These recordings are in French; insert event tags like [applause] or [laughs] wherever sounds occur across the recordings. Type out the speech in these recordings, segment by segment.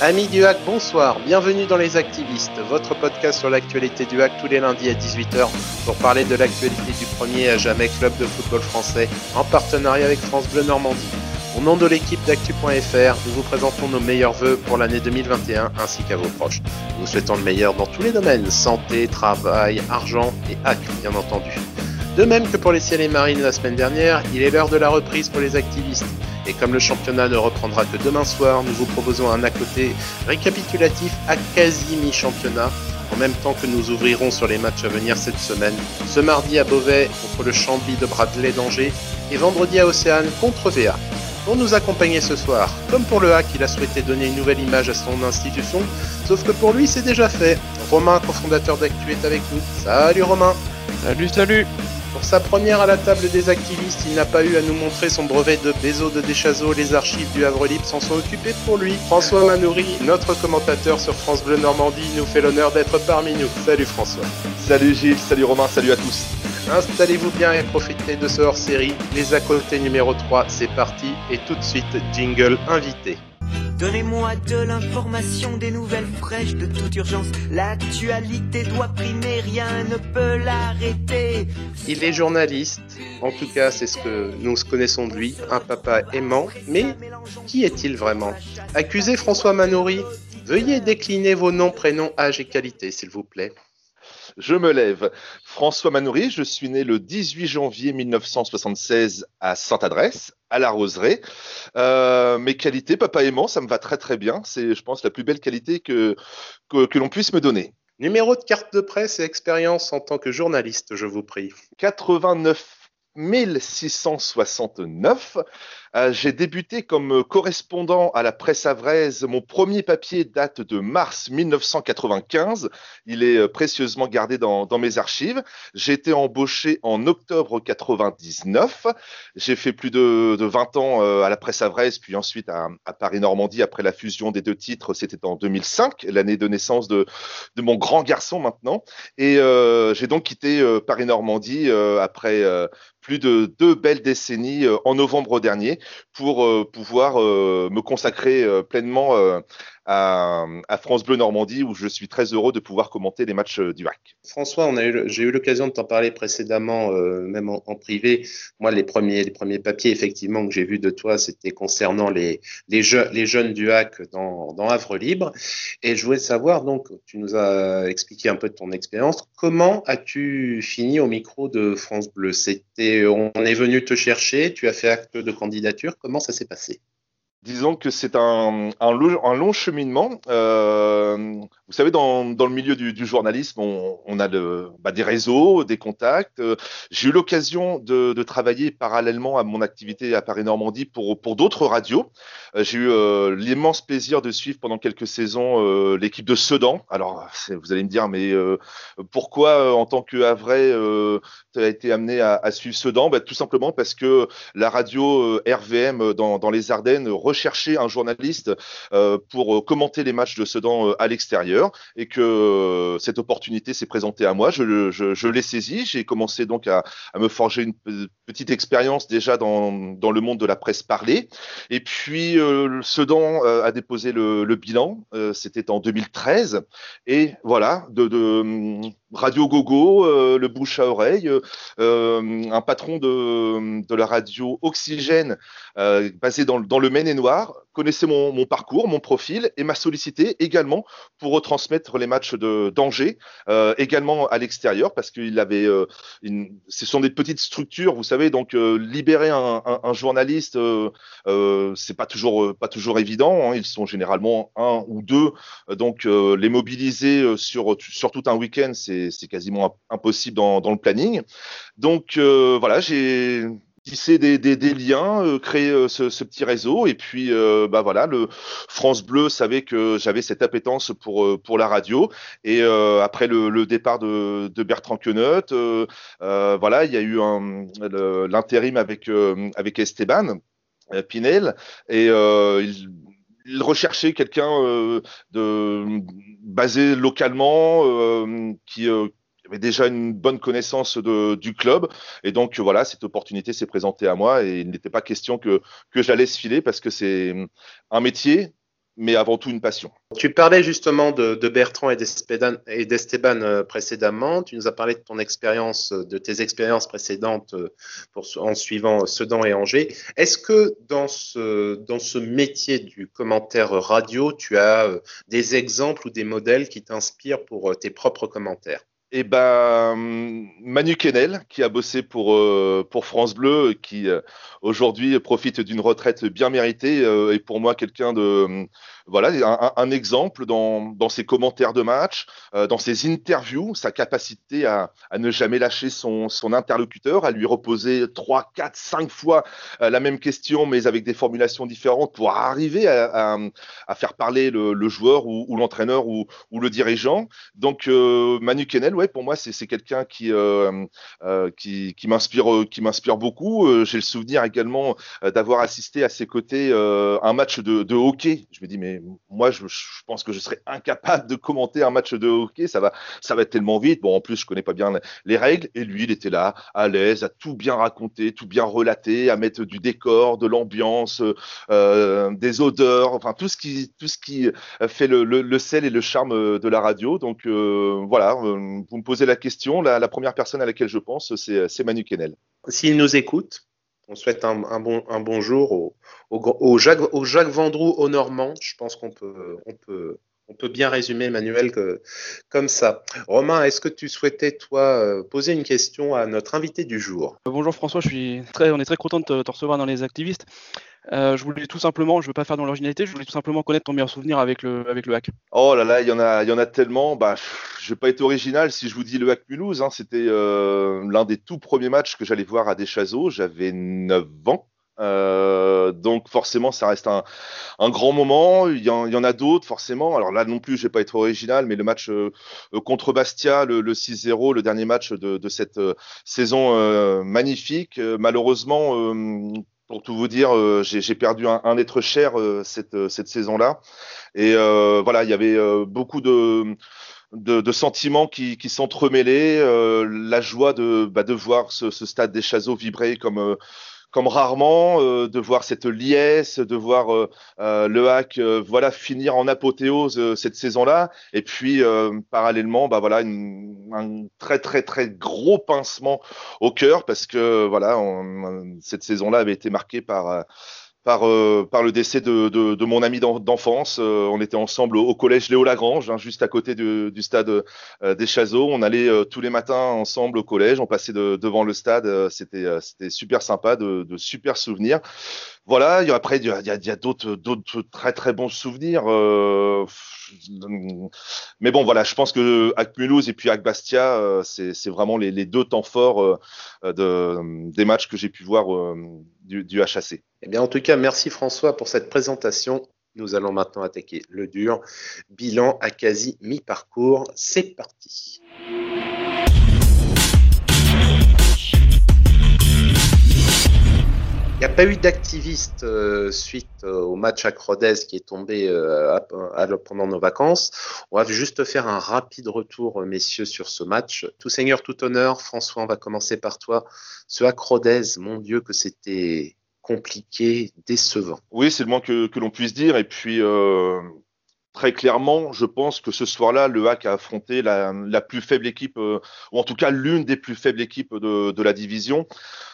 Amis du hack, bonsoir, bienvenue dans Les Activistes, votre podcast sur l'actualité du hack tous les lundis à 18h pour parler de l'actualité du premier à jamais club de football français en partenariat avec France Bleu Normandie. Au nom de l'équipe d'actu.fr, nous vous présentons nos meilleurs voeux pour l'année 2021 ainsi qu'à vos proches. Nous souhaitons le meilleur dans tous les domaines, santé, travail, argent et hack bien entendu. De même que pour les ciels et marines la semaine dernière, il est l'heure de la reprise pour les activistes. Et comme le championnat ne reprendra que demain soir, nous vous proposons un à côté récapitulatif à quasi mi-championnat, en même temps que nous ouvrirons sur les matchs à venir cette semaine. Ce mardi à Beauvais contre le Chambly de Bradley d'Angers et vendredi à Océane contre VA. Pour nous accompagner ce soir, comme pour le hack, il a souhaité donner une nouvelle image à son institution, sauf que pour lui c'est déjà fait. Romain, cofondateur d'Actu, est avec nous. Salut Romain Salut, salut pour sa première à la table des activistes, il n'a pas eu à nous montrer son brevet de Bézo de Deschazot, les archives du Havre Libre s'en sont occupées pour lui. François Manoury, notre commentateur sur France Bleu Normandie, nous fait l'honneur d'être parmi nous. Salut François. Salut Gilles, salut Romain, salut à tous. Installez-vous bien et profitez de ce hors-série. Les à côté numéro 3, c'est parti. Et tout de suite, jingle invité. Donnez-moi de l'information, des nouvelles fraîches de toute urgence. L'actualité doit primer, rien ne peut l'arrêter. Il est journaliste, en tout cas c'est ce que nous connaissons de lui, un papa aimant, mais qui est-il vraiment? Accusez François Manoury, veuillez décliner vos noms, prénoms, âge et qualité, s'il vous plaît. Je me lève. François Manoury, je suis né le 18 janvier 1976 à Sainte-Adresse, à la Roseraie. Euh, mes qualités, papa aimant, ça me va très très bien. C'est, je pense, la plus belle qualité que, que, que l'on puisse me donner. Numéro de carte de presse et expérience en tant que journaliste, je vous prie. 89 1669. Euh, j'ai débuté comme correspondant à la presse avraise. Mon premier papier date de mars 1995. Il est euh, précieusement gardé dans, mes archives. J'ai été embauché en octobre 99. J'ai fait plus de, de 20 ans euh, à la presse avraise, puis ensuite à, Paris-Normandie après la fusion des deux titres. C'était en 2005, l'année de naissance de, mon grand garçon maintenant. Et euh, j'ai donc quitté euh, Paris-Normandie euh, après plus de deux belles décennies en novembre dernier pour pouvoir me consacrer pleinement à, France Bleu Normandie où je suis très heureux de pouvoir commenter les matchs du HAC. François, j'ai eu l'occasion de t'en parler précédemment, euh, même en, privé. Moi, les premiers, papiers effectivement que j'ai vus de toi, c'était concernant les jeunes du HAC dans, dans Havre Libre. Et je voulais savoir, donc, tu nous as expliqué un peu de ton expérience. Comment as-tu fini au micro de France Bleu? C'était, on est venu te chercher, tu as fait acte de candidature. Comment ça s'est passé? Disons que c'est un, un, long, cheminement. Euh, vous savez, dans, dans, le milieu du, journalisme, on, a bah, des réseaux, des contacts. J'ai eu l'occasion de, travailler parallèlement à mon activité à Paris-Normandie pour, pour d'autres radios. Euh, J'ai eu euh, l'immense plaisir de suivre pendant quelques saisons euh, l'équipe de Sedan. Alors, vous allez me dire, mais euh, pourquoi, en tant que tu as été amené à, à suivre Sedan? Bah, Tout simplement parce que la radio RVM dans, dans les Ardennes rechercher un journaliste euh, pour commenter les matchs de Sedan euh, à l'extérieur et que euh, cette opportunité s'est présentée à moi. Je, l'ai saisi. J'ai commencé donc à, me forger une petite expérience déjà dans, le monde de la presse parlée. Et puis euh, Sedan a déposé le, bilan. C'était en 2013. Et voilà, Radio Gogo, euh, le bouche à oreille, euh, un patron de, la radio Oxygène euh, basé dans, le Maine-et-Noir connaissait mon, parcours, mon profil et m'a sollicité également pour retransmettre les matchs de d'Angers, également à l'extérieur parce qu'il avait, ce sont des petites structures, vous savez, donc libérer un, journaliste, c'est pas toujours pas toujours évident. Hein, ils sont généralement un ou deux, donc les mobiliser sur tout un week-end, c'est c'est quasiment impossible dans, le planning. Donc voilà, j'ai tisser des, liens, euh, créer euh, ce, petit réseau. Et puis, euh, bah voilà, le France Bleu savait que j'avais cette appétence pour euh, la radio. Et euh, après le, départ de, Bertrand Queneut, voilà, il y a eu l'intérim avec Esteban Pinel et il recherchait quelqu'un euh, de basé localement euh, qui, euh, avait déjà une bonne connaissance de, du club. Et donc, voilà, cette opportunité s'est présentée à moi et il n'était pas question que, que je la laisse filer parce que c'est un métier mais avant tout une passion. Tu parlais justement de, Bertrand et d'Esteban euh, précédemment. Tu nous as parlé de ton expérience, de tes expériences précédentes euh, en suivant Sedan et Angers. Est-ce que dans ce, métier du commentaire radio, tu as euh, des exemples ou des modèles qui t'inspirent pour tes propres commentaires? Eh ben, Manu Kennel, qui a bossé pour, pour France Bleu, qui aujourd'hui profite d'une retraite bien méritée, est pour moi quelqu'un de, voilà, un, exemple dans, ses commentaires de match, euh, dans ses interviews, sa capacité à, ne jamais lâcher son, interlocuteur, à lui reposer trois, quatre, cinq fois euh, la même question, mais avec des formulations différentes pour arriver à, faire parler le, joueur ou, l'entraîneur ou, le dirigeant. Donc euh, Manu Kennel, ouais, pour moi, c'est quelqu'un qui, qui, qui m'inspire beaucoup. J'ai le souvenir également d'avoir assisté à ses côtés un match de, de hockey. Je me dis mais moi, je, pense que je serais incapable de commenter un match de hockey. Ça va, ça va être tellement vite. Bon, en plus, je connais pas bien les règles. Et lui, il était là, à l'aise, à tout bien raconter, tout bien relater, à mettre du décor, de l'ambiance, euh, des odeurs, enfin tout ce qui, tout ce qui fait le, sel et le charme de la radio. Donc euh, voilà, euh, vous me posez la question. La, première personne à laquelle je pense, c'est Manu Kennel. S'il nous écoute, on souhaite un, bon, un bonjour au, au, Jacques, au Jacques Vendroux au Normand. Je pense qu'on peut, on peut, on peut bien résumer, Emmanuel, que, comme ça. Romain, est-ce que tu souhaitais, toi, euh, poser une question à notre invité du jour? Euh, Bonjour François, je suis très, on est très content de te, recevoir dans les activistes. Euh, je voulais tout simplement, je ne veux pas faire dans l'originalité, je voulais tout simplement connaître ton meilleur souvenir avec le, avec le hack. Oh là là, il y en a, il y en a tellement. Bah, je vais pas être original si je vous dis le hack Mulhouse. Hein, C'était l'un des tout premiers matchs que j'allais voir à Deschazos. J'avais 9 ans. Euh, donc forcément, ça reste un, un grand moment. Il y en, il y en a d'autres forcément. Alors là non plus, je vais pas être original, mais le match euh, contre Bastia, le, le 6-0, le dernier match de, de cette euh, saison euh, magnifique. malheureusement, pour tout vous dire, j'ai perdu un, un, être cher cette, cette saison-là. Et voilà, il y avait beaucoup de de, de, sentiments qui, qui s'entremêlaient, euh, la joie de, bah, de voir ce, ce stade des Chazos vibrer comme, comme rarement, euh, de voir cette liesse, de voir euh, euh, le hack voilà finir en apothéose cette saison-là, et puis parallèlement, bah voilà, un très très très gros pincement au cœur parce que voilà, cette saison-là avait été marquée par par, euh, le décès de, de, de mon ami d'enfance. Euh, on était ensemble au, collège Léo Lagrange, hein, juste à côté du, stade euh, des Chazeaux. On allait tous les matins ensemble au collège, on passait devant le stade. C'était super sympa, de super souvenirs. Voilà, après, il y a, d'autres, très très bons souvenirs. Euh, mais bon, voilà, je pense que avec Mulhouse et puis avec Bastia, euh, c'est, vraiment les, deux temps forts euh, de, des matchs que j'ai pu voir du, du HAC. Eh bien, en tout cas, merci François pour cette présentation. Nous allons maintenant attaquer le dur. Bilan à quasi mi-parcours. C'est parti. N'y a pas eu d'activiste euh, suite euh, au match à Crodez qui est tombé euh, pendant nos vacances. On va juste faire un rapide retour, messieurs, sur ce match. Tout seigneur, tout honneur. François, on va commencer par toi. Ce à Crodez, mon Dieu, que c'était compliqué, décevant. Oui, c'est le moins que, que l'on puisse dire. Et puis, très clairement, je pense que ce soir-là, le HAC a affronté la, plus faible équipe, ou en tout cas l'une des plus faibles équipes de, la division.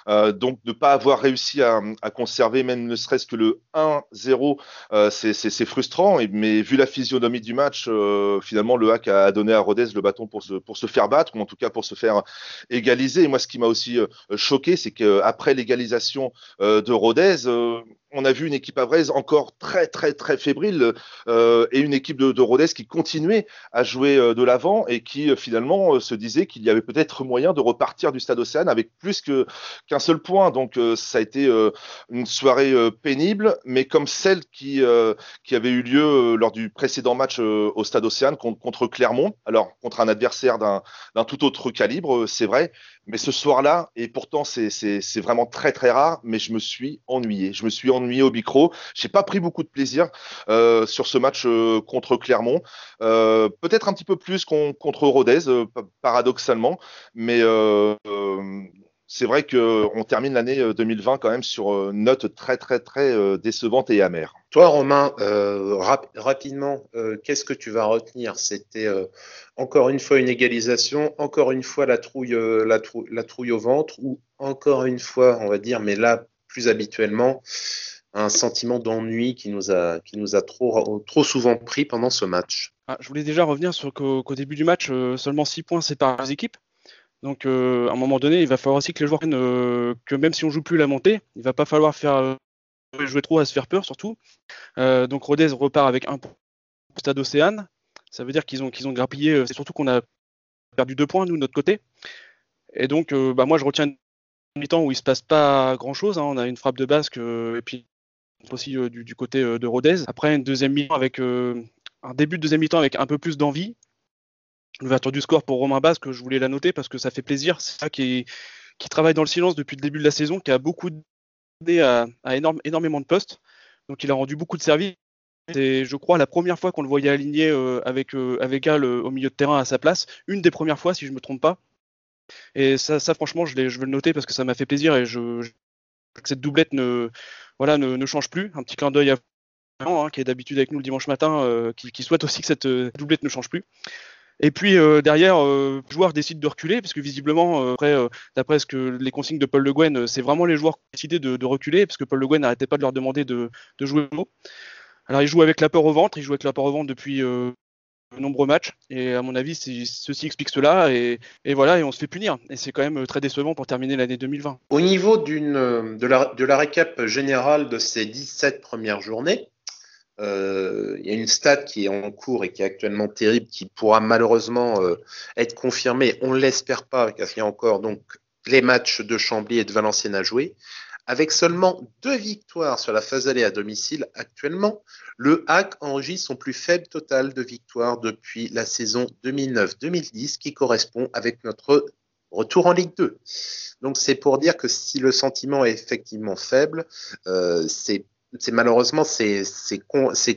Euh, donc ne pas avoir réussi à, conserver même ne serait-ce que le 1-0, euh, c'est frustrant. mais vu la physionomie du match, euh, finalement le HAC a donné à Rodez le bâton pour se, pour se faire battre, ou en tout cas pour se faire égaliser. Et moi, ce qui m'a aussi choqué, c'est qu'après l'égalisation de Rodez, on a vu une équipe avraise encore très très très fébrile euh, et une équipe de, de Rodez qui continuait à jouer euh, de l'avant et qui euh, finalement se disait qu'il y avait peut-être moyen de repartir du Stade Océane avec plus que qu'un seul point. Donc ça a été une soirée pénible, mais comme celle qui qui avait eu lieu lors du précédent match au Stade Océane contre, contre Clermont. Alors contre un adversaire d'un tout autre calibre, c'est vrai, mais ce soir-là, et pourtant c'est vraiment très très rare, mais je me suis ennuyé. Je me suis ennuyé au micro. J'ai pas pris beaucoup de plaisir euh, sur ce match euh, contre Clermont. Euh, Peut-être un petit peu plus contre Rodez, euh, paradoxalement, mais c'est vrai qu'on termine l'année 2020 quand même sur une note très très très décevante et amère. Toi, Romain, rapidement, qu'est-ce que tu vas retenir? C'était encore une fois une égalisation, encore une fois la trouille, la, la trouille au ventre, ou encore une fois, on va dire, mais là plus habituellement, un sentiment d'ennui qui nous a, qui nous a trop, trop souvent pris pendant ce match? Ah, je voulais déjà revenir sur qu'au début du match, euh, seulement 6 points séparent les équipes. Donc euh, à un moment donné, il va falloir aussi que les joueurs euh, que même si on joue plus la montée, il va pas falloir faire jouer trop à se faire peur surtout. donc Rodez repart avec un stade Océane. Ça veut dire qu'ils ont grappillé. C'est surtout qu'on a perdu deux points nous de notre côté. Et donc bah, moi je retiens une mi-temps où il se passe pas grand chose. Hein. On a une frappe de basque et puis aussi euh, du, côté euh, de Rodez. Après, une deuxième mi-temps avec euh, un début de deuxième mi-temps avec un peu plus d'envie. L'ouverture du score pour Romain Basque, je voulais la noter parce que ça fait plaisir. C'est ça qui, travaille dans le silence depuis le début de la saison, qui a beaucoup aidé à, énormément de postes. Donc il a rendu beaucoup de services. C'est, je crois, la première fois qu'on le voyait aligné avec, avec Al au milieu de terrain à sa place. Une des premières fois, si je ne me trompe pas. Et ça, franchement, je, veux le noter parce que ça m'a fait plaisir et que cette doublette ne, voilà, ne, change plus. Un petit clin d'œil à hein, qui est d'habitude avec nous le dimanche matin, euh, qui, souhaite aussi que cette euh, doublette ne change plus. Et puis euh, derrière, le joueur décide de reculer, parce que visiblement, après, d'après ce que les consignes de Paul Le Guen, c'est vraiment les joueurs qui ont décidé de, reculer, parce que Paul Le Guen n'arrêtait pas de leur demander de, jouer haut. Alors il joue avec la peur au ventre, il joue avec la peur au ventre depuis de nombreux matchs. Et à mon avis, ceci explique cela. Et, voilà, et on se fait punir. Et c'est quand même euh, très décevant pour terminer l'année 2020. Au niveau euh, de, la, de la récap générale de ces 17 premières journées, euh, il y a une stat qui est en cours et qui est actuellement terrible, qui pourra malheureusement être confirmée. On ne l'espère pas, car il y a encore donc les matchs de Chambly et de Valenciennes à jouer. Avec seulement deux victoires sur la phase allée à domicile actuellement, le HAC enregistre son plus faible total de victoires depuis la saison 2009-2010 qui correspond avec notre retour en Ligue 2. Donc c'est pour dire que si le sentiment est effectivement faible, euh, c'est malheureusement c'est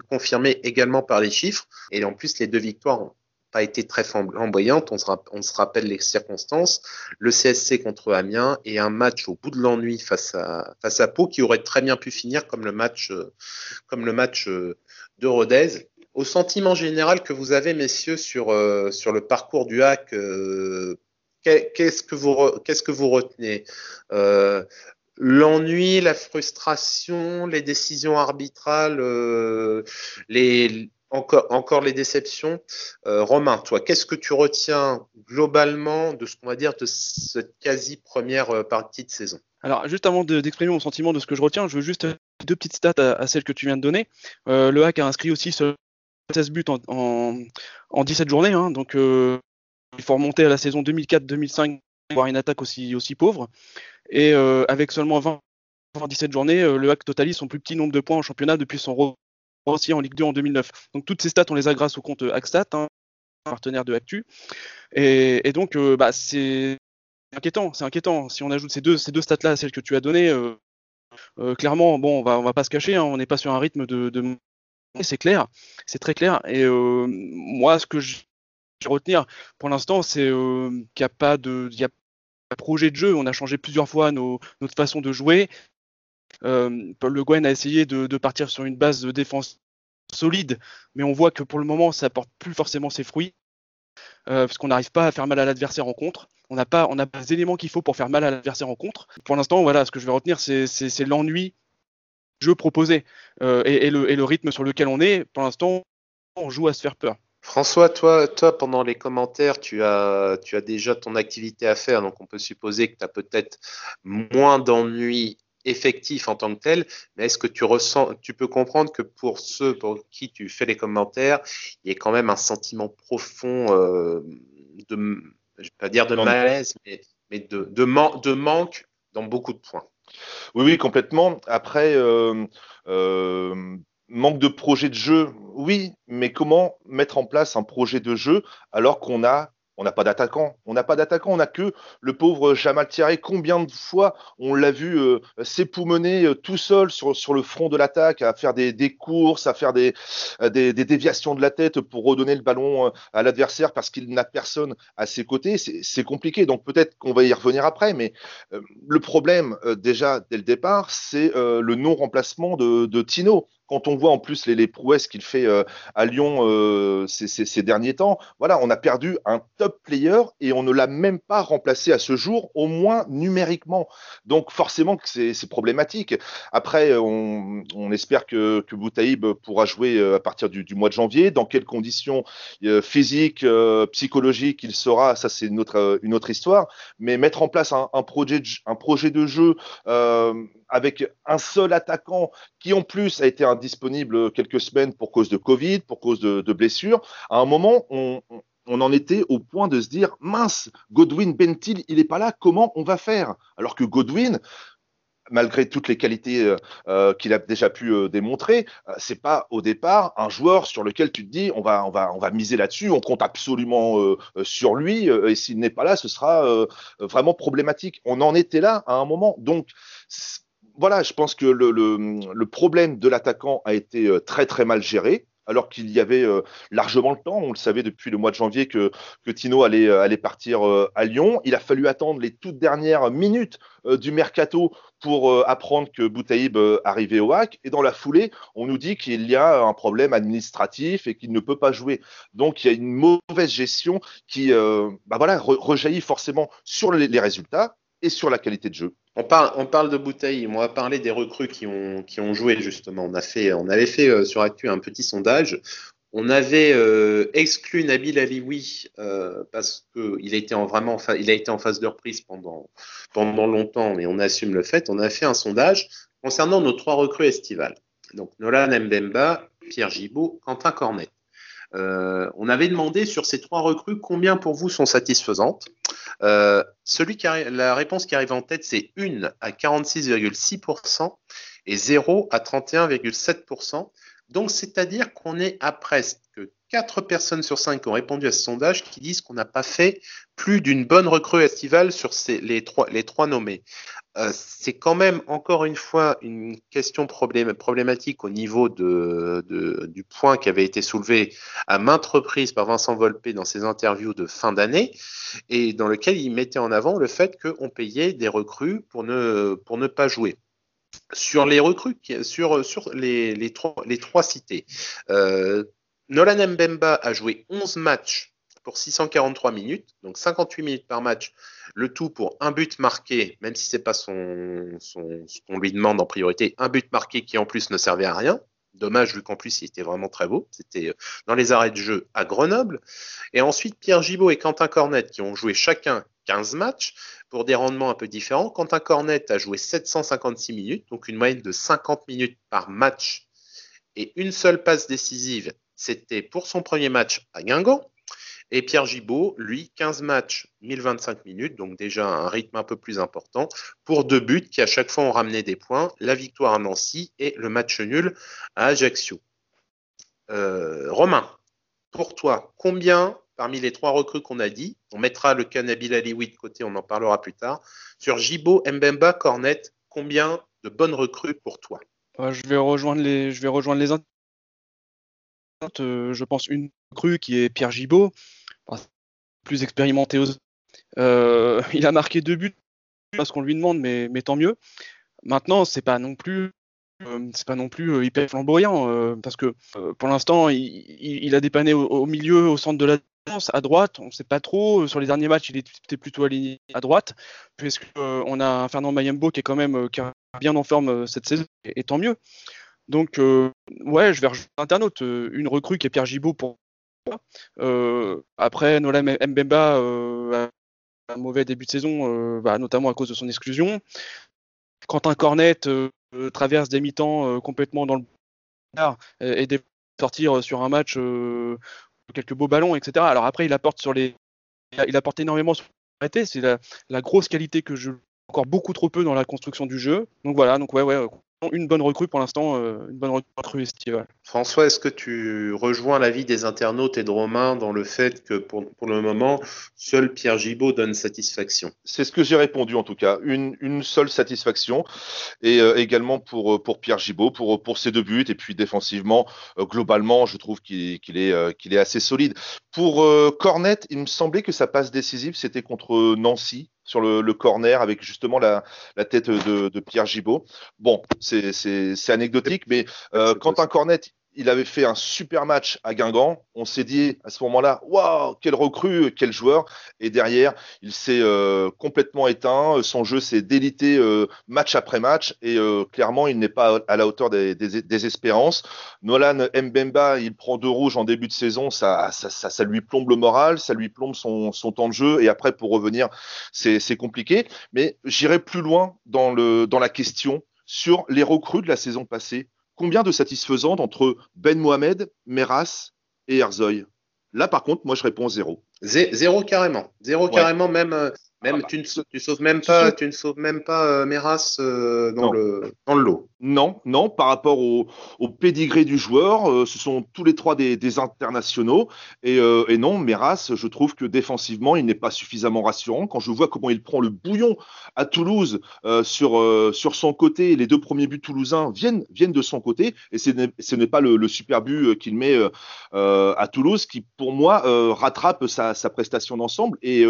confirmé également par les chiffres et en plus les deux victoires pas été très flamboyante. On se, rappelle les circonstances. Le CSC contre Amiens et un match au bout de l'ennui face à, Pau qui aurait très bien pu finir comme le match, euh, comme euh, de Rodez. Au sentiment général que vous avez, messieurs, sur, euh, le parcours du hack, qu'est-ce que vous retenez? L'ennui, la frustration, les décisions arbitrales, les, encore, les déceptions. Euh, Romain, toi, qu'est-ce que tu retiens globalement de ce qu'on va dire de cette quasi première euh, partie de saison? Alors, juste avant d'exprimer mon sentiment de ce que je retiens, je veux juste deux petites stats à, celles que tu viens de donner. Euh, le hack a inscrit aussi 16 buts en, en, 17 journées, hein, donc il faut remonter à la saison 2004-2005 pour avoir une attaque aussi, aussi pauvre. Et avec seulement 20 en 17 journées, le hack totalise son plus petit nombre de points en championnat depuis son aussi en Ligue 2 en 2009. Donc toutes ces stats, on les a grâce au compte Hackstat, hein, partenaire de Actu. Et, donc, euh, bah, c'est inquiétant, c'est inquiétant. Si on ajoute ces deux, ces deux stats-là à celles que tu as données, euh, euh, clairement, bon, on va, on va pas se cacher, hein, on n'est pas sur un rythme de, c'est clair, c'est très clair. Et moi, ce que je vais retenir pour l'instant, c'est qu'il n'y a pas de, projet de jeu. On a changé plusieurs fois notre façon de jouer. Euh, Le Guen a essayé de, partir sur une base de défense solide, mais on voit que pour le moment, ça porte plus forcément ses fruits, euh, parce qu'on n'arrive pas à faire mal à l'adversaire en contre. On n'a pas, les éléments qu'il faut pour faire mal à l'adversaire en contre. Pour l'instant, voilà, ce que je vais retenir, c'est l'ennui jeu proposé euh, et, le, rythme sur lequel on est. Pour l'instant, on joue à se faire peur. François, toi, toi, pendant les commentaires, tu as, tu as déjà ton activité à faire, donc on peut supposer que tu as peut-être moins d'ennui effectif en tant que tel, mais est-ce que tu ressens, tu peux comprendre que pour ceux pour qui tu fais les commentaires, il y a quand même un sentiment profond euh, de, je vais pas dire de malaise, mais, de, de, manque dans beaucoup de points. Oui, oui, complètement. Après, euh, euh, manque de projet de jeu, oui, mais comment mettre en place un projet de jeu alors qu'on a n'a pas d'attaquant. On n'a pas d'attaquant. On n'a que le pauvre Jamal Thierry. Combien de fois on l'a vu euh, s'époumoner euh, tout seul sur, sur le front de l'attaque, à faire des, des, courses, à faire des, euh, déviations de la tête pour redonner le ballon à l'adversaire parce qu'il n'a personne à ses côtés. C'est compliqué. Donc peut-être qu'on va y revenir après. Mais le problème, déjà, dès le départ, c'est le non-remplacement de Tino quand on voit en plus les, prouesses qu'il fait euh, à Lyon euh, ces, derniers temps, voilà, on a perdu un top player et on ne l'a même pas remplacé à ce jour, au moins numériquement. Donc forcément que c'est problématique. Après, on, espère que, que Boutaïb pourra jouer euh, à partir du, mois de janvier. Dans quelles conditions physiques, psychologiques il sera, ça c'est une autre, histoire. Mais mettre en place un projet de jeu avec un seul attaquant qui en plus a été indisponible quelques semaines pour cause de Covid, pour cause de, blessures, à un moment, on, en était au point de se dire mince, Godwin Bentil, il n'est pas là, comment on va faire? Alors que Godwin, malgré toutes les qualités euh, euh, qu'il a déjà pu euh, démontrer, c'est pas au départ un joueur sur lequel tu te dis on va on va on va miser là-dessus, on compte absolument sur lui et s'il n'est pas là, ce sera vraiment problématique. On en était là à un moment, donc voilà, je pense que le, problème de l'attaquant a été euh, très très mal géré alors qu'il y avait euh, largement le temps. On le savait depuis le mois de janvier que, Tino allait, euh, partir à Lyon. Il a fallu attendre les toutes dernières minutes du mercato pour apprendre que Boutaïb arrivait au HAC. Et dans la foulée, on nous dit qu'il y a un problème administratif et qu'il ne peut pas jouer. Donc il y a une mauvaise gestion qui bah rejaillit forcément sur les résultats et sur la qualité de jeu. On parle, de bouteilles. On va parler des recrues qui ont, qui ont joué justement. On a fait, on avait fait euh, sur Actu un petit sondage. On avait euh, exclu Nabil Alioui euh, parce qu'il a été en vraiment, il a été en phase de reprise pendant pendant longtemps, mais on assume le fait. On a fait un sondage concernant nos trois recrues estivales. Donc Nolan Mbemba, Pierre Gibaud, Quentin Cornet. Euh, on avait demandé sur ces trois recrues combien pour vous sont satisfaisantes. Euh, la réponse qui arrive en tête, c'est une à 46,6% et 0 à 31,7%. Donc, c'est-à-dire qu'on est à presque 4 personnes sur 5 qui ont répondu à ce sondage qui disent qu'on n'a pas fait plus d'une bonne recrue estivale sur les, trois, nommés. Euh, c'est quand même encore une fois une question problématique au niveau du point qui avait été soulevé à maintes reprises par Vincent Volpe dans ses interviews de fin d'année et dans lequel il mettait en avant le fait qu'on payait des recrues pour ne, pas jouer sur les recrues, sur, les trois cités. Euh, Nolan Mbemba a joué 11 matchs pour 643 minutes, donc 58 minutes par match, le tout pour un but marqué, même si c'est pas son, son ce qu'on lui demande en priorité, un but marqué qui en plus ne servait à rien. Dommage vu qu'en plus il était vraiment très beau. C'était euh, dans les arrêts de jeu à Grenoble. Et ensuite Pierre Gibaud et Quentin Cornet qui ont joué chacun 15 matchs pour des rendements un peu différents. Quentin Cornet a joué 756 minutes, donc une moyenne de 50 minutes par match et une seule passe décisive. C'était pour son premier match à Guingamp. Et Pierre Gibaud, lui, 15 matchs, 1025 minutes, donc déjà un rythme un peu plus important, pour deux buts qui à chaque fois ont ramené des points, la victoire à Nancy et le match nul à Ajaccio. Euh, Romain, pour toi, combien parmi les trois recrues qu'on a dit, on mettra le Canabil Alioui de côté, on en parlera plus tard, sur Gibaud, Mbemba, Cornet, combien de bonnes recrues pour toi? Je vais rejoindre les, je vais rejoindre les euh, je pense une recrue qui est Pierre Gibaud, plus expérimenté aux... Euh, [laughs] il a marqué deux buts parce qu'on lui demande, mais, tant mieux. Maintenant, c'est pas non plus euh, pas non plus hyper flamboyant parce que pour l'instant il, a dépanné au, milieu, au centre de la défense, à droite. On ne sait pas trop. Sur les derniers matchs, il était plutôt aligné à droite, puisque on a Fernand Mayembo qui est quand même bien en forme cette saison, et, tant mieux. Donc ouais, je vais rejoindre internaute. Une recrue qui est Pierre Gibaud pour euh, après, Nolan Mbemba euh, a un mauvais début de saison, euh, bah, notamment à cause de son exclusion. Quentin Cornet traverse des mi-temps complètement dans le et, et sortir sur un match quelques beaux ballons, etc. Alors après, il apporte sur les, il apporte énormément sur C'est la, grosse qualité que je encore beaucoup trop peu dans la construction du jeu. Donc voilà, donc ouais, ouais, une bonne recrue pour l'instant, euh, une bonne recrue estivale. François, est-ce que tu rejoins l'avis des internautes et de Romain dans le fait que pour, le moment, seul Pierre Gibaud donne satisfaction? C'est ce que j'ai répondu en tout cas, une, une seule satisfaction et euh, également pour, pour Pierre Gibaud, pour, pour ses deux buts et puis défensivement, euh, globalement, je trouve qu'il est, qu'il est assez solide. Pour Cornet, il me semblait que sa passe décisive, c'était contre Nancy sur le, corner avec justement la, tête de, Pierre Gibaud. Bon, c'est anecdotique, mais euh, quand un cornet il avait fait un super match à Guingamp. On s'est dit à ce moment-là, waouh, quel recrue, quel joueur. Et derrière, il s'est euh, complètement éteint. Son jeu s'est délité euh, match après match. Et euh, clairement, il n'est pas à la hauteur des, espérances. Nolan Mbemba, il prend deux rouges en début de saison. Ça, lui plombe le moral, ça lui plombe son, temps de jeu. Et après, pour revenir, c'est compliqué. Mais j'irai plus loin dans la question sur les recrues de la saison passée combien de satisfaisantes entre Ben Mohamed, Meras et Herzoy Là, par contre, moi, je réponds zéro. Zéro carrément. Zéro carrément, même, euh, même, tu, ne, tu sauves même pas, tu ne sauves même pas euh, Meras euh, dans, le, dans le lot. Non, non, par rapport au, au pédigré du joueur, euh, ce sont tous les trois des, des internationaux. Et, et, non, Meras, je trouve que défensivement, il n'est pas suffisamment rassurant. Quand je vois comment il prend le bouillon à Toulouse sur, sur son côté, les deux premiers buts toulousains viennent, viennent de son côté. Et ce n'est pas le, le, super but qu'il met à Toulouse qui, pour moi, rattrape sa, sa prestation d'ensemble. Et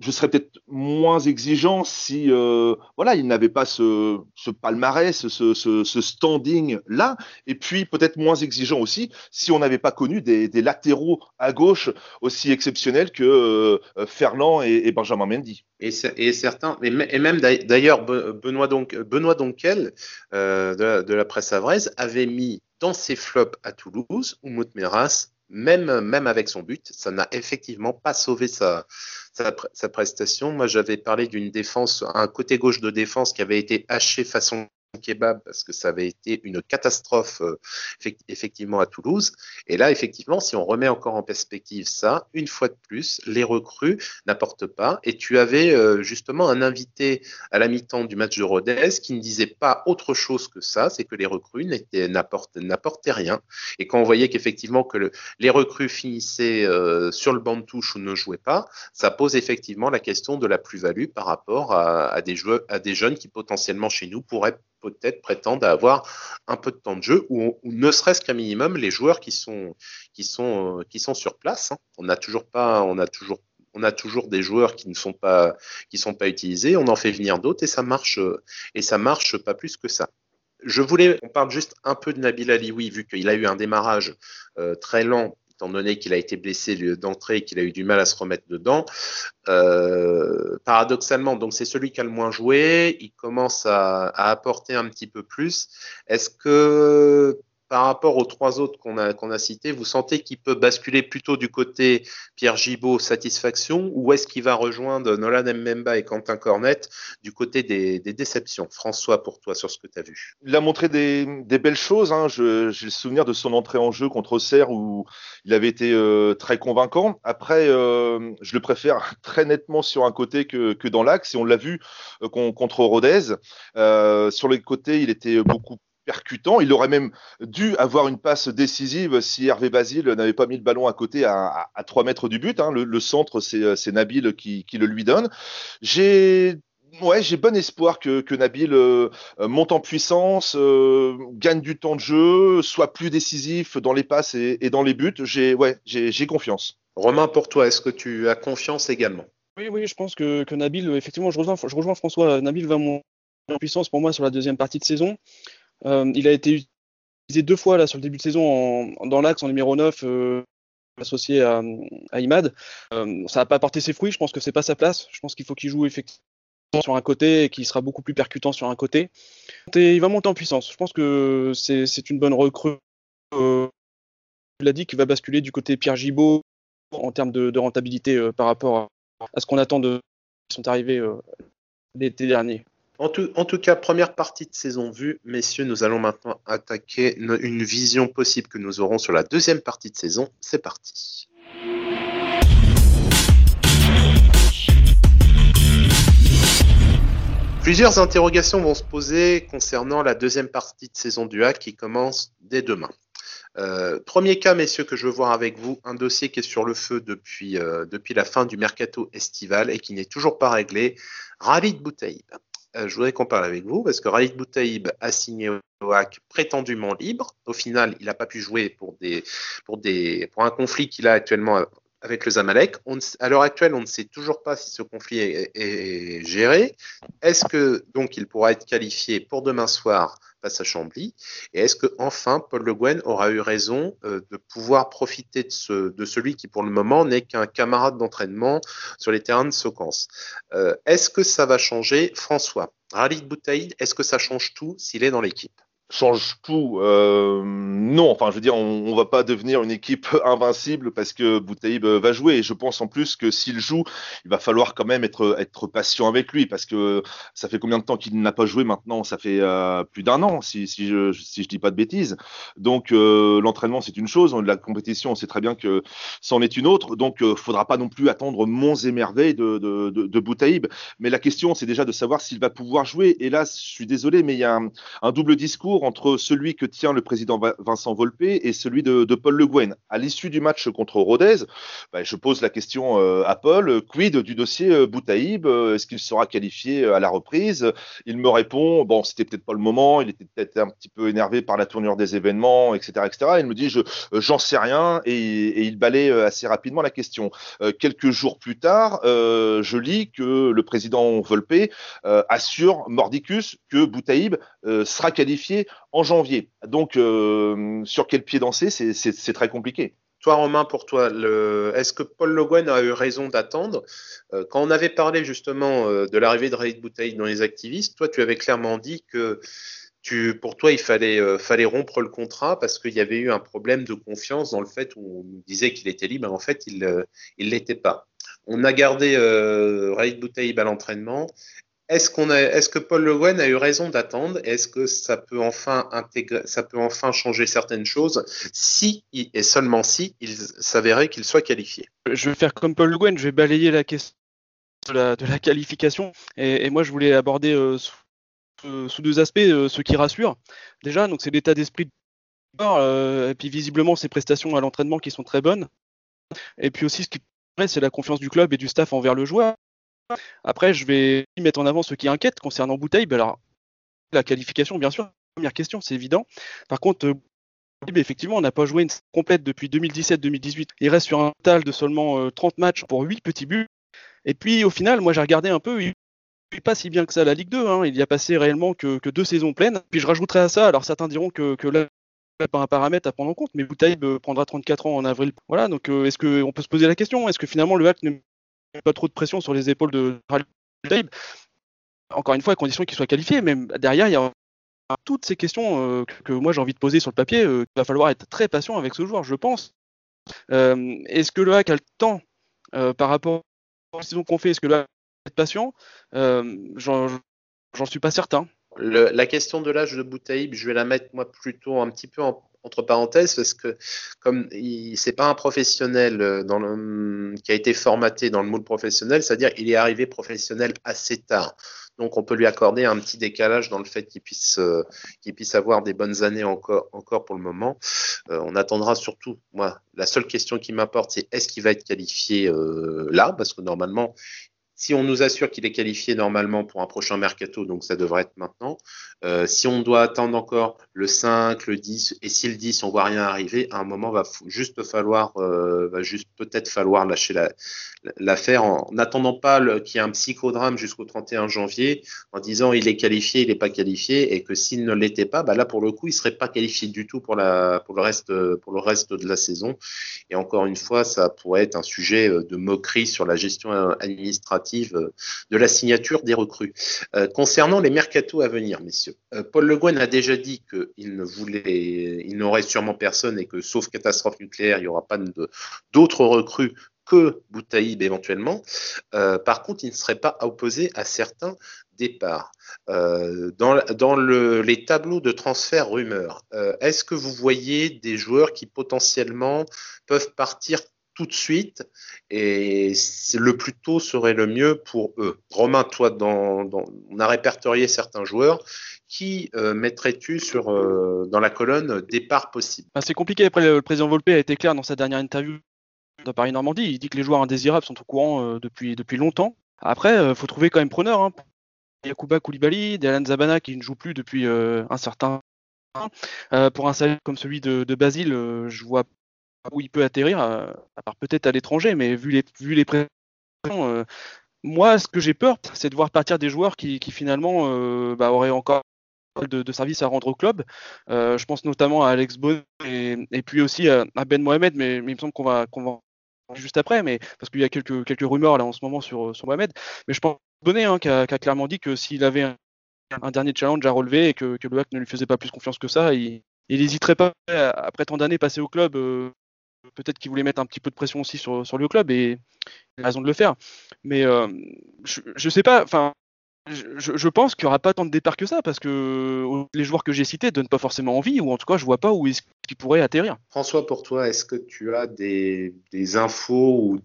je serais peut-être moins exigeant si euh, voilà il n'avait pas ce, ce palmarès, ce, ce, standing là, et puis peut-être moins exigeant aussi si on n'avait pas connu des, des, latéraux à gauche aussi exceptionnels que euh, Ferland et, Benjamin Mendy. Et, et certains, et, même d'ailleurs Benoît donc Benoît Donquel euh, de, la presse avraise avait mis dans ses flops à Toulouse Oumout Meras même, même avec son but, ça n'a effectivement pas sauvé sa, sa, prestation. Moi, j'avais parlé d'une défense, un côté gauche de défense qui avait été haché façon kebab parce que ça avait été une catastrophe euh, effectivement à Toulouse. Et là, effectivement, si on remet encore en perspective ça, une fois de plus, les recrues n'apportent pas. Et tu avais euh, justement un invité à la mi-temps du match de Rodez qui ne disait pas autre chose que ça, c'est que les recrues n'apportaient rien. Et quand on voyait qu'effectivement que le, les recrues finissaient euh, sur le banc de touche ou ne jouaient pas, ça pose effectivement la question de la plus-value par rapport à des jeunes qui potentiellement chez nous pourraient peut-être prétendent avoir un peu de temps de jeu ou, ne serait-ce qu'un minimum les joueurs qui sont qui sont euh, sur place. Hein. On n'a toujours pas, on a toujours on a toujours des joueurs qui ne sont pas qui sont pas utilisés. On en fait venir d'autres et ça marche euh, et ça marche pas plus que ça. Je voulais, on parle juste un peu de Nabil Alioui, vu qu'il a eu un démarrage euh, très lent étant donné qu'il a été blessé d'entrée et qu'il a eu du mal à se remettre dedans. Euh, paradoxalement, donc c'est celui qui a le moins joué, il commence à, à apporter un petit peu plus. Est-ce que par rapport aux trois autres qu'on a, cités, vous sentez qu'il peut basculer plutôt du côté Pierre Gibault, satisfaction, ou est-ce qu'il va rejoindre Nolan Mbemba et Quentin Cornet du côté des, déceptions? François, pour toi, sur ce que tu as vu. Il a montré des, belles choses. Hein. j'ai le souvenir de son entrée en jeu contre Auxerre où il avait été euh, très convaincant. Après, euh, je le préfère [laughs] très nettement sur un côté que, dans l'axe, et on l'a vu euh, contre Rodez. Sur les côtés, il était beaucoup percutant. Il aurait même dû avoir une passe décisive si Hervé Basile n'avait pas mis le ballon à côté à, à, 3 mètres du but. Hein. Le, centre, c'est Nabil qui, qui, le lui donne. J'ai ouais, j'ai bon espoir que, que Nabil euh, monte en puissance, euh, gagne du temps de jeu, soit plus décisif dans les passes et, et dans les buts. J'ai ouais, j'ai confiance. Romain, pour toi, est-ce que tu as confiance également? Oui, oui, je pense que, que Nabil, effectivement, je rejoins, je rejoins François. Nabil va monter en puissance pour moi sur la deuxième partie de saison. Euh, il a été utilisé deux fois là sur le début de saison dans l'axe en numéro 9 euh, associé à, Imad. Euh, ça n'a pas apporté ses fruits, je pense que c'est pas sa place. Je pense qu'il faut qu'il joue effectivement sur un côté et qu'il sera beaucoup plus percutant sur un côté. Il va monter en puissance. Je pense que c'est une bonne recrue. Il a dit qu'il va basculer du côté Pierre Gibaud en termes de, rentabilité par rapport à, à ce qu'on attend de sont arrivés euh, l'été dernier. En tout, cas, première partie de saison vue, messieurs, nous allons maintenant attaquer une, vision possible que nous aurons sur la deuxième partie de saison. C'est parti. Plusieurs interrogations vont se poser concernant la deuxième partie de saison du HAC qui commence dès demain. Euh, premier cas, messieurs, que je veux voir avec vous, un dossier qui est sur le feu depuis, euh, la fin du mercato estival et qui n'est toujours pas réglé. Ralid Boutaïb. Euh, je voudrais qu'on parle avec vous parce que Ralid Boutaïb a signé au HAC prétendument libre. Au final, il n'a pas pu jouer pour, des, pour, des, pour un conflit qu'il a actuellement avec le Zamalek. On, à l'heure actuelle, on ne sait toujours pas si ce conflit est, géré. Est-ce que donc il pourra être qualifié pour demain soir face à Chambly? Et est-ce que enfin Paul Le Guen aura eu raison euh, de pouvoir profiter de, celui qui pour le moment n'est qu'un camarade d'entraînement sur les terrains de Socance euh, Est-ce que ça va changer? François Ralid Boutaïd, est-ce que ça change tout s'il est dans l'équipe? Change tout. Euh, non, enfin, je veux dire, on, on, va pas devenir une équipe [laughs] invincible parce que Boutaïb va jouer. Et je pense en plus que s'il joue, il va falloir quand même être, être patient avec lui parce que ça fait combien de temps qu'il n'a pas joué maintenant? Ça fait euh, plus d'un an, si, si, je, si je dis pas de bêtises. Donc, euh, l'entraînement, c'est une chose. La compétition, on sait très bien que c'en est une autre. Donc, euh, faudra pas non plus attendre monts et merveilles de, de, de, Boutaïb. Mais la question, c'est déjà de savoir s'il va pouvoir jouer. Et là, je suis désolé, mais il y a un double discours entre celui que tient le président Vincent Volpe et celui de, Paul Le Guen. À l'issue du match contre Rodez, bah, je pose la question euh, à Paul, quid du dossier euh, Boutaïb euh, Est-ce qu'il sera qualifié à la reprise? Il me répond, bon, c'était peut-être pas le moment, il était peut-être un petit peu énervé par la tournure des événements, etc. etc. Il me dit, je j'en sais rien, et, et, il balaye assez rapidement la question. quelques jours plus tard, je lis que le président Volpe assure mordicus que Boutaïb sera qualifié en janvier. Donc, euh, sur quel pied danser, c'est très compliqué. Toi, Romain, pour toi, est-ce que Paul Le Guen a eu raison d'attendre? Euh, Quand on avait parlé justement euh, de l'arrivée de Raïd Boutaïd dans les activistes, toi, tu avais clairement dit que pour toi, il fallait, euh, rompre le contrat parce qu'il y avait eu un problème de confiance dans le fait où on disait qu'il était libre, mais en fait, il ne l'était pas. On a gardé euh, Raïd Boutaïb à l'entraînement. Est-ce que Paul Le Guen a eu raison d'attendre? Est-ce que ça peut enfin intégrer, ça peut enfin changer certaines choses si et seulement si il s'avérait qu'il soit qualifié? Je vais faire comme Paul Le Guen, je vais balayer la question de la, qualification et, moi je voulais aborder euh, sous, euh, sous, deux aspects euh, ce qui rassure. Déjà, donc c'est l'état d'esprit de et puis visiblement ses prestations à l'entraînement qui sont très bonnes. Et puis aussi ce qui c'est la confiance du club et du staff envers le joueur. Après, je vais mettre en avant ce qui inquiète concernant Bouteille. Alors, la qualification, bien sûr, première question, c'est évident. Par contre, euh, effectivement, on n'a pas joué une complète depuis 2017-2018. Il reste sur un total de seulement 30 euh, matchs pour 8 petits buts. Et puis, au final, moi, j'ai regardé un peu, il n'est pas si bien que ça la Ligue 2. Hein. Il y a passé réellement que, deux saisons pleines. Puis, je rajouterai à ça, alors certains diront que, que là, pas un paramètre à prendre en compte, mais Boutaïb euh, prendra 34 ans en avril. Voilà, donc est-ce qu'on peut se poser la question? Est-ce que finalement le hack ne pas trop de pression sur les épaules de Taib. Encore une fois, à condition qu'il soit qualifié, mais derrière, il y a toutes ces questions euh, que, moi j'ai envie de poser sur le papier. Euh, il va falloir être très patient avec ce joueur, je pense. Euh, est-ce que le hack a le temps par rapport à la saison qu'on fait Est-ce que le hack être patient? J'en suis pas certain. La question de l'âge de Boutaïb, je vais la mettre moi plutôt un petit peu en entre parenthèses parce que comme c'est pas un professionnel euh, qui a été formaté dans le moule professionnel, c'est-à-dire il est arrivé professionnel assez tard. Donc on peut lui accorder un petit décalage dans le fait qu'il puisse euh, puisse avoir des bonnes années encore encore pour le moment. Euh, on attendra surtout moi la seule question qui m'importe c'est est-ce qu'il va être qualifié là? Parce que normalement si on nous assure qu'il est qualifié normalement pour un prochain mercato, donc ça devrait être maintenant. Euh, si on doit attendre encore le 5, le 10, et si le 10, on voit rien arriver, à un moment va juste falloir, euh, va juste peut-être falloir lâcher l'affaire la, en n'attendant pas qu'il y ait un psychodrame jusqu'au 31 janvier, en disant il est qualifié, il n'est pas qualifié, et que s'il ne l'était pas, bah là pour le coup, il serait pas qualifié du tout pour la pour le reste pour le reste de la saison. Et encore une fois, ça pourrait être un sujet de moquerie sur la gestion administrative de la signature des recrues. Euh, concernant les mercatos à venir, messieurs, euh, Paul Le Guen a déjà dit qu'il ne voulait, il n'aurait sûrement personne et que sauf catastrophe nucléaire, il n'y aura pas d'autres recrues que Boutaïb éventuellement. Euh, par contre, il ne serait pas opposé à certains départs. Euh, dans, dans le, les tableaux de transfert rumeurs, euh, est-ce que vous voyez des joueurs qui potentiellement peuvent partir tout de suite et le plus tôt serait le mieux pour eux? Romain, toi, dans, on a répertorié certains joueurs. Qui mettrais-tu dans la colonne départ possible bah, C'est compliqué. Après, le président Volpe a été clair dans sa dernière interview de Paris Normandie. Il dit que les joueurs indésirables sont au courant depuis, depuis longtemps. Après, il faut trouver quand même preneur. Hein. Yakuba Koulibaly, Dylan Zabana qui ne joue plus depuis euh, un certain temps. Euh, pour un salaire comme celui de, Basile, euh, je vois où il peut atterrir, à part peut-être à l'étranger, mais vu les, vu les moi, ce que j'ai peur, c'est de voir partir des joueurs qui, finalement bah, auraient encore de, de services à rendre au club. je pense notamment à Alex Bonnet et, puis aussi à, Ben Mohamed, mais, il me semble qu'on va, va juste après, mais parce qu'il y a quelques, quelques rumeurs là en ce moment sur, sur Mohamed. Mais je pense Bonnet hein, qui, a, clairement dit que s'il avait un, dernier challenge à relever et que, que le hack ne lui faisait pas plus confiance que ça, il n'hésiterait pas après tant d'années passées au club. Euh, peut-être qu'il voulait mettre un petit peu de pression aussi sur, sur le club et il a raison de le faire. Mais euh, je, ne sais pas, enfin, je, pense qu'il n'y aura pas tant de départs que ça parce que les joueurs que j'ai cités donnent pas forcément envie ou en tout cas je vois pas où est-ce qu'ils pourraient atterrir. François, pour toi, est-ce que tu as des, infos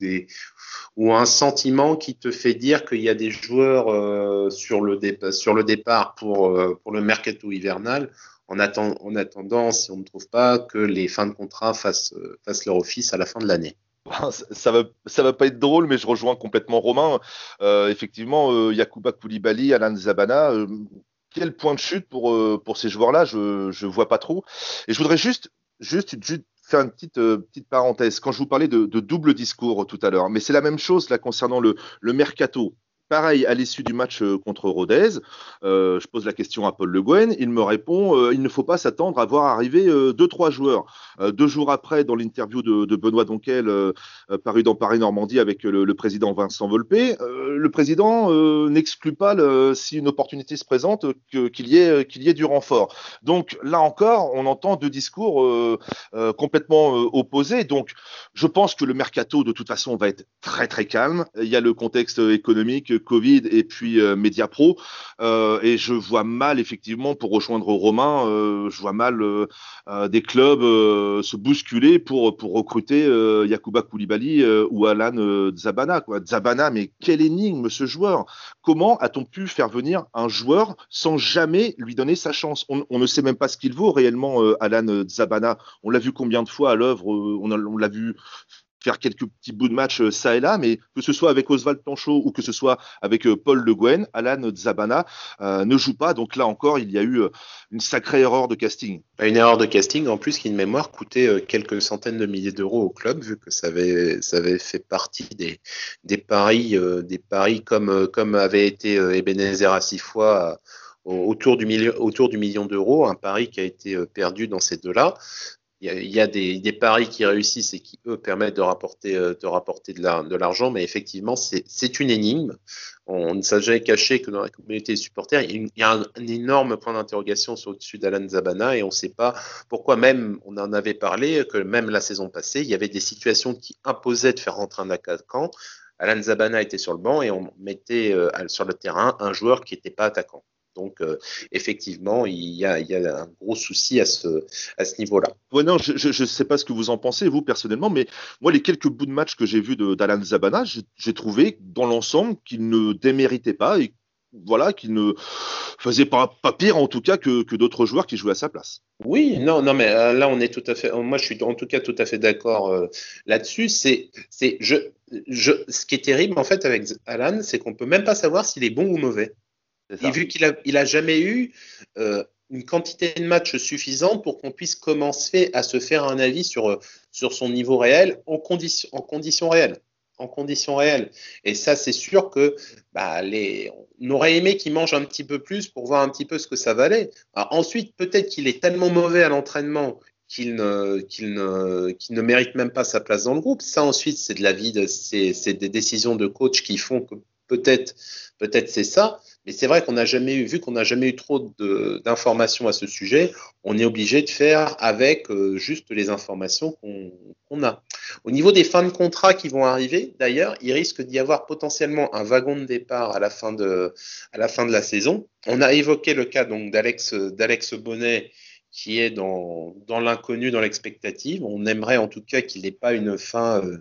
ou, un sentiment qui te fait dire qu'il y a des joueurs euh, sur, le départ pour, euh, le mercato hivernal en, en attendant, si on ne trouve pas, que les fins de contrat fassent leur office à la fin de l'année? Ça va, ça va pas être drôle, mais je rejoins complètement Romain. Euh, effectivement, euh, Yakuba Koulibaly, Alan Zabana, euh, quel point de chute pour, euh, pour ces joueurs-là Je ne vois pas trop. Et je voudrais juste, juste, faire une petite, petite parenthèse. Quand je vous parlais de, de double discours tout à l'heure, mais c'est la même chose là concernant le, le mercato. Pareil, à l'issue du match euh, contre Rodez, euh, je pose la question à Paul Le Guen. Il me répond euh, il ne faut pas s'attendre à voir arriver deux, trois joueurs. deux jours après, dans l'interview de, Benoît Donquel, paru dans Paris Normandie avec le, président Vincent Volpe, le président n'exclut pas, si une opportunité se présente, qu'il y, ait, qu'il y ait du renfort. Donc là encore, on entend deux discours complètement opposés. Donc je pense que le mercato, de toute façon, va être très très calme. Il y a le contexte économique Covid et puis euh, Mediapro. Euh, et je vois mal, effectivement, pour rejoindre Romain, euh, je vois mal des clubs se bousculer pour, pour recruter Yakuba Koulibaly ou Alan Zabana. Quoi. Zabana, mais quelle énigme ce joueur Comment a-t-on pu faire venir un joueur sans jamais lui donner sa chance? On, ne sait même pas ce qu'il vaut réellement, Alan Zabana. On l'a vu combien de fois à l'œuvre On l'a vu faire quelques petits bouts de match euh, ça et là, mais que ce soit avec Oswald Planchot ou que ce soit avec euh, Paul Le Guen, Alan Zabana euh, ne joue pas. Donc là encore, il y a eu une sacrée erreur de casting. Une erreur de casting en plus qui, de mémoire, coûtait quelques centaines de milliers d'euros au club, vu que ça avait, fait partie des, paris, des paris comme, comme avait été Ebenezer à six fois autour du, autour du million d'euros, un pari qui a été perdu dans ces deux-là il y a, des, paris qui réussissent et qui, eux, permettent de rapporter, euh, de, l'argent, mais effectivement, c'est une énigme. On ne s'est jamais caché que dans la communauté des supporters, il y a un, énorme point d'interrogation sur au-dessus d'Alan Zabana et on ne sait pas pourquoi même, on en avait parlé, que même la saison passée, il y avait des situations qui imposaient de faire rentrer un attaquant. Alan Zabana était sur le banc et on mettait euh, sur le terrain un joueur qui n'était pas attaquant. Donc, euh, effectivement, il y, a, un gros souci à ce, à ce niveau-là. Ouais, non, je ne sais pas ce que vous en pensez, vous, personnellement, mais moi, les quelques bouts de match que j'ai vus d'Alan Zabana, j'ai trouvé, dans l'ensemble, qu'il ne déméritait pas et voilà, qu'il ne faisait pas, pas, pire, en tout cas, que, que d'autres joueurs qui jouaient à sa place. Oui, non, non, mais euh, là, on est tout à fait. Moi, je suis en tout cas tout à fait d'accord euh, là-dessus. C'est, c'est, je, je, ce qui est terrible, en fait, avec Alan, c'est qu'on peut même pas savoir s'il est bon ou mauvais. Et vu qu'il a, il a jamais eu euh, une quantité de matchs suffisante pour qu'on puisse commencer à se faire un avis sur, sur son niveau réel en, condition, en conditions réelles. En conditions réelles. Et ça, c'est sûr que bah, les, on aurait aimé qu'il mange un petit peu plus pour voir un petit peu ce que ça valait. ensuite, peut-être qu'il est tellement mauvais à l'entraînement qu'il ne, mérite même pas sa place dans le groupe. Ça, ensuite, c'est de la vie, de, c'est des décisions de coach qui font que peut-être, peut-être c'est ça. Mais c'est vrai qu'on n'a jamais eu, vu qu'on n'a jamais eu trop d'informations à ce sujet, on est obligé de faire avec euh, juste les informations qu'on a. Au niveau des fins de contrat qui vont arriver, d'ailleurs, il risque d'y avoir potentiellement un wagon de départ à la fin de, la, saison. On a évoqué le cas donc d'Alex, Bonnet qui est dans, dans l'inconnu, dans l'expectative. On aimerait en tout cas qu'il n'ait pas une fin, euh,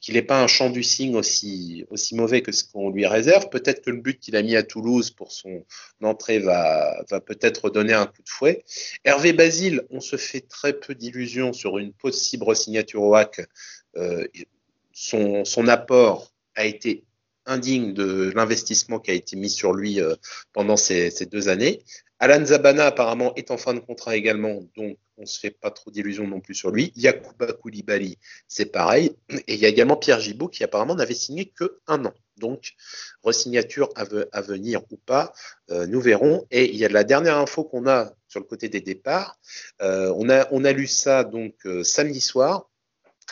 qu'il n'ait pas un champ du signe aussi, mauvais que ce qu'on lui réserve. Peut-être que le but qu'il a mis à Toulouse pour son entrée va, peut-être donner un coup de fouet. Hervé Basile, on se fait très peu d'illusions sur une possible signature au hack. Euh, son, son apport a été indigne de l'investissement qui a été mis sur lui euh, pendant ces, ces, deux années. Alan Zabana apparemment est en fin de contrat également, donc on ne se fait pas trop d'illusions non plus sur lui. Yakuba Koulibaly, c'est pareil. Et il y a également Pierre Gibault qui apparemment n'avait signé que un an. Donc, resignature à, venir ou pas, euh, nous verrons. Et il y a la dernière info qu'on a sur le côté des départs. Euh, on, a, on a lu ça donc euh, samedi soir.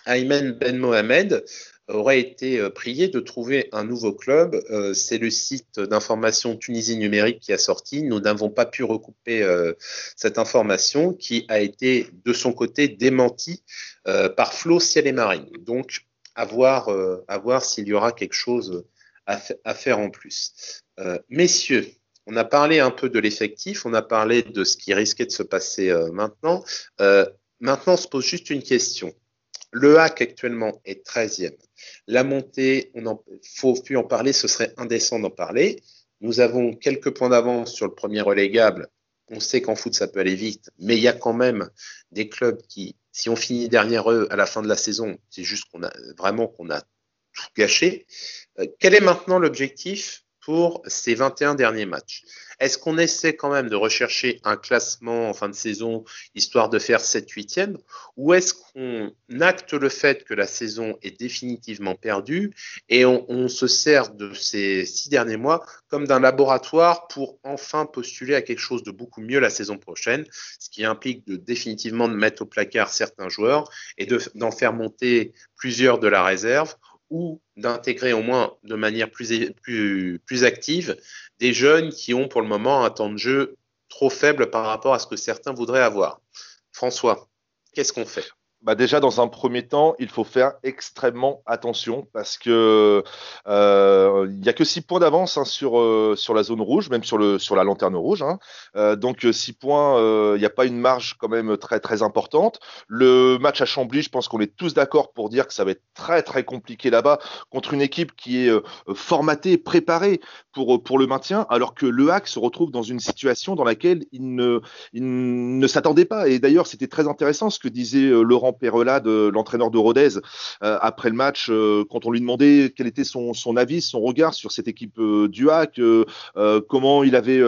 Ayman Ben Mohamed aurait été euh, prié de trouver un nouveau club. Euh, c'est le site d'information Tunisie numérique qui a sorti. Nous n'avons pas pu recouper euh, cette information qui a été de son côté démentie par Flo Ciel et Marine. Donc, à voir, s'il y aura quelque chose à, à faire en plus. messieurs, on a parlé un peu de l'effectif, on a parlé de ce qui risquait de se passer maintenant. maintenant, on se pose juste une question. Le hack actuellement est 13e. La montée, on ne faut plus en parler, ce serait indécent d'en parler. Nous avons quelques points d'avance sur le premier relégable. On sait qu'en foot, ça peut aller vite, mais il y a quand même des clubs qui, si on finit derrière eux à la fin de la saison, c'est juste qu'on a vraiment qu'on a tout gâché. Euh, quel est maintenant l'objectif pour ces 21 derniers matchs? Est-ce qu'on essaie quand même de rechercher un classement en fin de saison, histoire de faire 7-8e, ou est-ce qu'on acte le fait que la saison est définitivement perdue et on, se sert de ces six derniers mois comme d'un laboratoire pour enfin postuler à quelque chose de beaucoup mieux la saison prochaine, ce qui implique de définitivement de mettre au placard certains joueurs et d'en faire monter plusieurs de la réserve ou d'intégrer au moins de manière plus, plus, plus active des jeunes qui ont pour le moment un temps de jeu trop faible par rapport à ce que certains voudraient avoir. François, qu'est-ce qu'on fait? Bah déjà, dans un premier temps, il faut faire extrêmement attention parce que euh, il n'y a que 6 points d'avance hein, sur, euh, sur la zone rouge, même sur, le, sur la lanterne rouge. Hein. Euh, donc 6 points, il n'y a pas une marge quand même très très importante. Le match à Chambly, je pense qu'on est tous d'accord pour dire que ça va être très très compliqué là-bas contre une équipe qui est formatée, préparée pour, pour le maintien, alors que Le Hack se retrouve dans une situation dans laquelle il ne, il ne s'attendait pas. Et d'ailleurs, c'était très intéressant ce que disait Laurent Perrella, de l'entraîneur de Rodez, euh, après le match, euh, quand on lui demandait quel était son, avis, son regard sur cette équipe euh, du HAC, comment il avait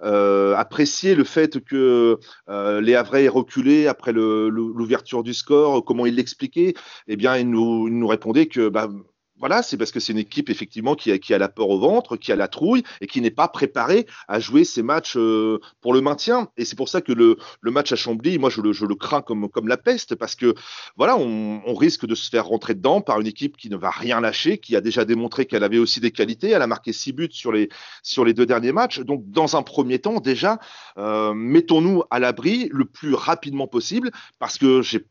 apprécié le fait que les Havrais aient reculé après l'ouverture du score, comment il l'expliquait, eh bien, il nous, il nous répondait que bah, voilà, c'est parce que c'est une équipe effectivement qui a, la peur au ventre, qui a la trouille et qui n'est pas préparée à jouer ces matchs euh, pour le maintien. Et c'est pour ça que le, match à Chambly, moi je le, crains comme, la peste parce que voilà, on, risque de se faire rentrer dedans par une équipe qui ne va rien lâcher, qui a déjà démontré qu'elle avait aussi des qualités. Elle a marqué six buts sur les, sur les deux derniers matchs. Donc dans un premier temps, déjà, euh, mettons-nous à l'abri le plus rapidement possible parce que j'ai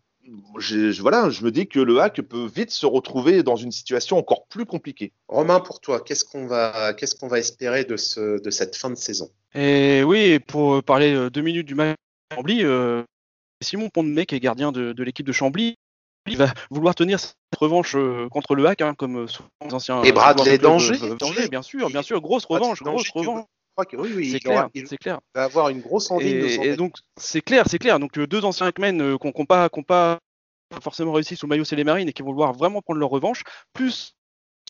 je, voilà, je me dis que le hack peut vite se retrouver dans une situation encore plus compliquée. Romain, pour toi, qu'est-ce qu'on va, qu'est-ce qu'on va espérer de, ce, de cette fin de saison? Et oui, pour parler euh, deux minutes du match de Chambly, euh, Simon Pont-de-Mec est gardien de, de l'équipe de Chambly. Il va vouloir tenir cette revanche euh, contre le hack, hein, comme souvent les anciens. Et Bradley Danger, Danger, bien sûr, bien sûr, grosse revanche, grosse revanche. Oui, oui, c'est clair. Il va avoir une grosse envie et, de Et donc, c'est clair, c'est clair. Donc, deux anciens Hackmen euh, qui n'ont pas, pas forcément réussi sous le maillot Marines et qui vont vouloir vraiment prendre leur revanche, plus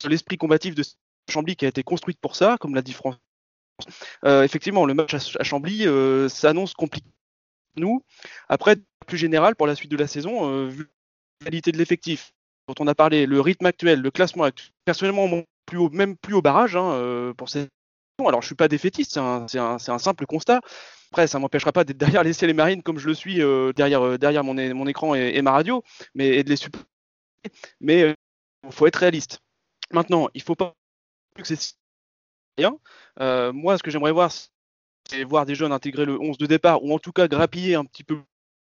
l'esprit combatif de Chambly qui a été construite pour ça, comme l'a dit François. Euh, effectivement, le match à, Chambly euh, s'annonce compliqué nous. Après, plus général, pour la suite de la saison, euh, vu la qualité de l'effectif dont on a parlé, le rythme actuel, le classement actuel, personnellement, plus haut, même plus au barrage hein, euh, pour cette alors, je suis pas défaitiste, c'est un, un, simple constat. Après, ça m'empêchera pas d'être derrière les ciels marines comme je le suis euh, derrière, euh, derrière mon, écran et, ma radio, mais et de les supporter. Mais il euh, faut être réaliste. Maintenant, il faut pas que c'est rien. moi, ce que j'aimerais voir, c'est voir des jeunes intégrer le 11 de départ ou en tout cas grappiller un petit peu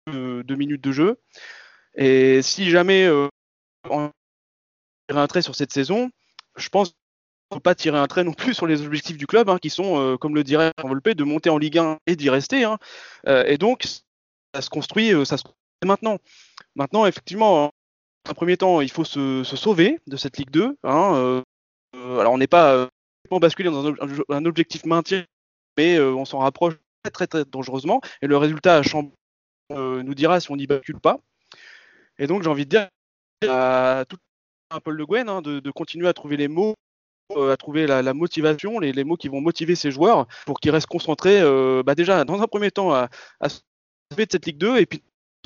de, minutes de jeu. Et si jamais on un trait sur cette saison, je pense faut pas tirer un trait non plus sur les objectifs du club, hein, qui sont, euh, comme le dirait Volpe, de monter en Ligue 1 et d'y rester. Hein. Euh, et donc, ça se construit, euh, ça se maintenant. Maintenant, effectivement, un premier temps, il faut se, sauver de cette Ligue 2. Hein, alors on n'est pas basculé dans un, objectif maintien, mais on s'en rapproche très, très très dangereusement. Et le résultat à Chambon nous dira si on n'y bascule pas. Et donc j'ai envie de dire à tout Paul Le Guen de, continuer à trouver les mots, à trouver la, motivation, les, mots qui vont motiver ses joueurs pour qu'ils restent concentrés, euh, bah, déjà dans un premier temps à, à de cette Ligue 2 et puis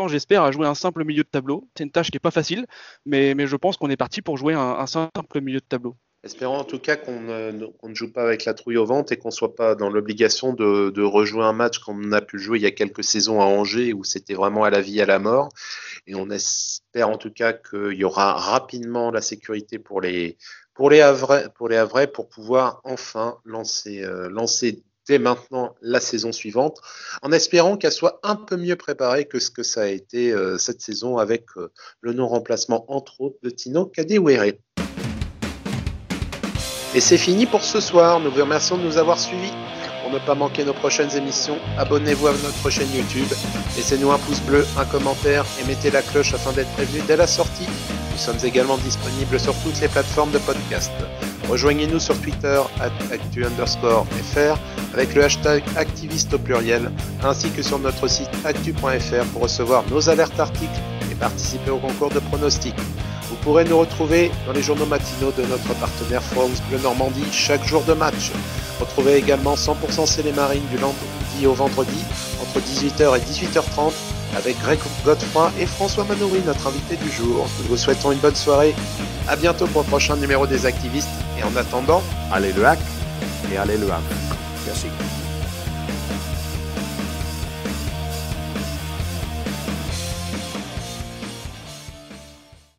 j'espère à jouer un simple milieu de tableau. C'est une tâche qui n'est pas facile, mais, je pense qu'on est parti pour jouer un simple milieu de tableau. Espérons en tout cas qu'on ne, joue pas avec la trouille au ventre et qu'on ne soit pas dans l'obligation de, rejouer un match comme on a pu jouer il y a quelques saisons à Angers où c'était vraiment à la vie, à la mort. Et on espère en tout cas qu'il y aura rapidement la sécurité pour les, pour les Havrais pour, les Havrais pour pouvoir enfin lancer, euh, lancer dès maintenant la saison suivante, en espérant qu'elle soit un peu mieux préparée que ce que ça a été euh, cette saison avec euh, le non-remplacement entre autres de Tino Kadewere. Et c'est fini pour ce soir. Nous vous remercions de nous avoir suivis. Pour ne pas manquer nos prochaines émissions, abonnez-vous à notre chaîne YouTube, laissez-nous un pouce bleu, un commentaire et mettez la cloche afin d'être prévenu dès la sortie. Nous sommes également disponibles sur toutes les plateformes de podcast. Rejoignez-nous sur Twitter actu underscore fr avec le hashtag activiste au pluriel, ainsi que sur notre site actu.fr pour recevoir nos alertes articles et participer au concours de pronostics. Vous pourrez nous retrouver dans les journaux matinaux de notre partenaire France Bleu Normandie chaque jour de match. Retrouvez également 100% C'est Marines du lundi au vendredi entre 18h et 18h30 avec Greg Godefroy et François Manoury, notre invité du jour. Nous vous souhaitons une bonne soirée. À bientôt pour le prochain numéro des activistes. Et en attendant, allez le hack et allez le hack. Merci.